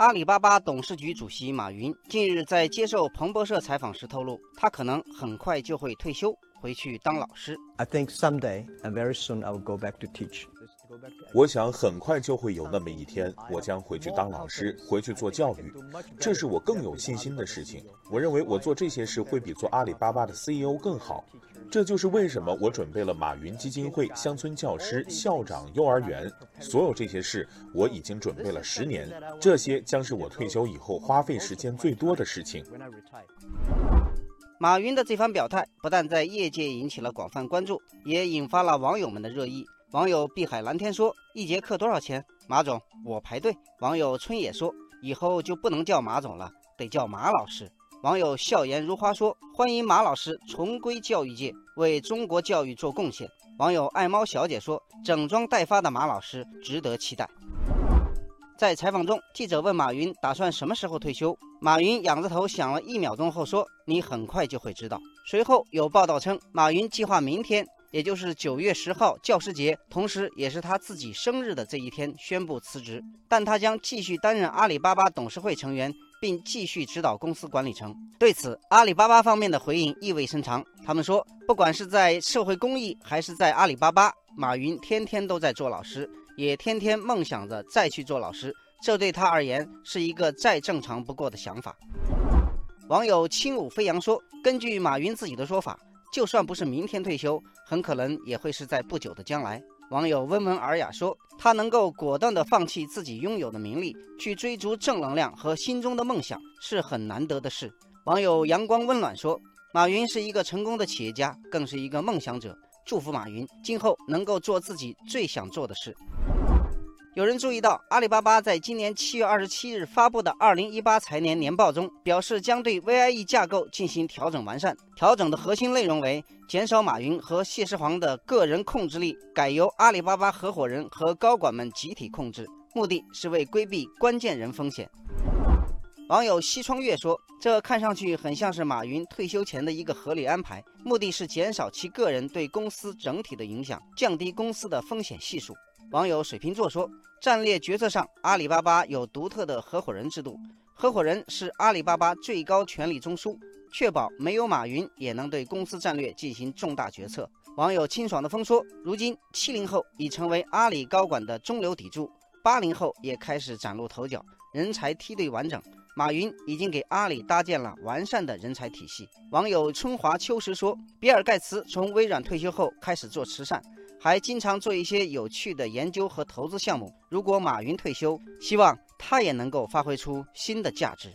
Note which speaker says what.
Speaker 1: 阿里巴巴董事局主席马云近日在接受彭博社采访时透露，他可能很快就会退休，回去当老师。
Speaker 2: I think someday and very soon I will go back to teach.
Speaker 3: 我想很快就会有那么一天，我将回去当老师，回去做教育，这是我更有信心的事情。我认为我做这些事会比做阿里巴巴的 CEO 更好。这就是为什么我准备了马云基金会、乡村教师、校长、幼儿园，所有这些事我已经准备了十年。这些将是我退休以后花费时间最多的事情。
Speaker 1: 马云的这番表态不但在业界引起了广泛关注，也引发了网友们的热议。网友碧海蓝天说：“一节课多少钱？马总，我排队。”网友春野说：“以后就不能叫马总了，得叫马老师。”网友笑颜如花说：“欢迎马老师重归教育界，为中国教育做贡献。”网友爱猫小姐说：“整装待发的马老师值得期待。”在采访中，记者问马云打算什么时候退休，马云仰着头想了一秒钟后说：“你很快就会知道。”随后有报道称，马云计划明天。也就是九月十号教师节，同时也是他自己生日的这一天宣布辞职，但他将继续担任阿里巴巴董事会成员，并继续指导公司管理层。对此，阿里巴巴方面的回应意味深长。他们说，不管是在社会公益还是在阿里巴巴，马云天天都在做老师，也天天梦想着再去做老师，这对他而言是一个再正常不过的想法。网友轻舞飞扬说，根据马云自己的说法。就算不是明天退休，很可能也会是在不久的将来。网友温文尔雅说：“他能够果断地放弃自己拥有的名利，去追逐正能量和心中的梦想，是很难得的事。”网友阳光温暖说：“马云是一个成功的企业家，更是一个梦想者。祝福马云今后能够做自己最想做的事。”有人注意到，阿里巴巴在今年七月二十七日发布的二零一八财年年报中，表示将对 VIE 架构进行调整完善。调整的核心内容为减少马云和谢世煌的个人控制力，改由阿里巴巴合伙人和高管们集体控制，目的是为规避关键人风险。网友西窗月说：“这看上去很像是马云退休前的一个合理安排，目的是减少其个人对公司整体的影响，降低公司的风险系数。”网友水瓶座说：“战略决策上，阿里巴巴有独特的合伙人制度，合伙人是阿里巴巴最高权力中枢，确保没有马云也能对公司战略进行重大决策。”网友清爽的风说：“如今，七零后已成为阿里高管的中流砥柱，八零后也开始崭露头角，人才梯队完整。马云已经给阿里搭建了完善的人才体系。”网友春华秋实说：“比尔盖茨从微软退休后开始做慈善。”还经常做一些有趣的研究和投资项目。如果马云退休，希望他也能够发挥出新的价值。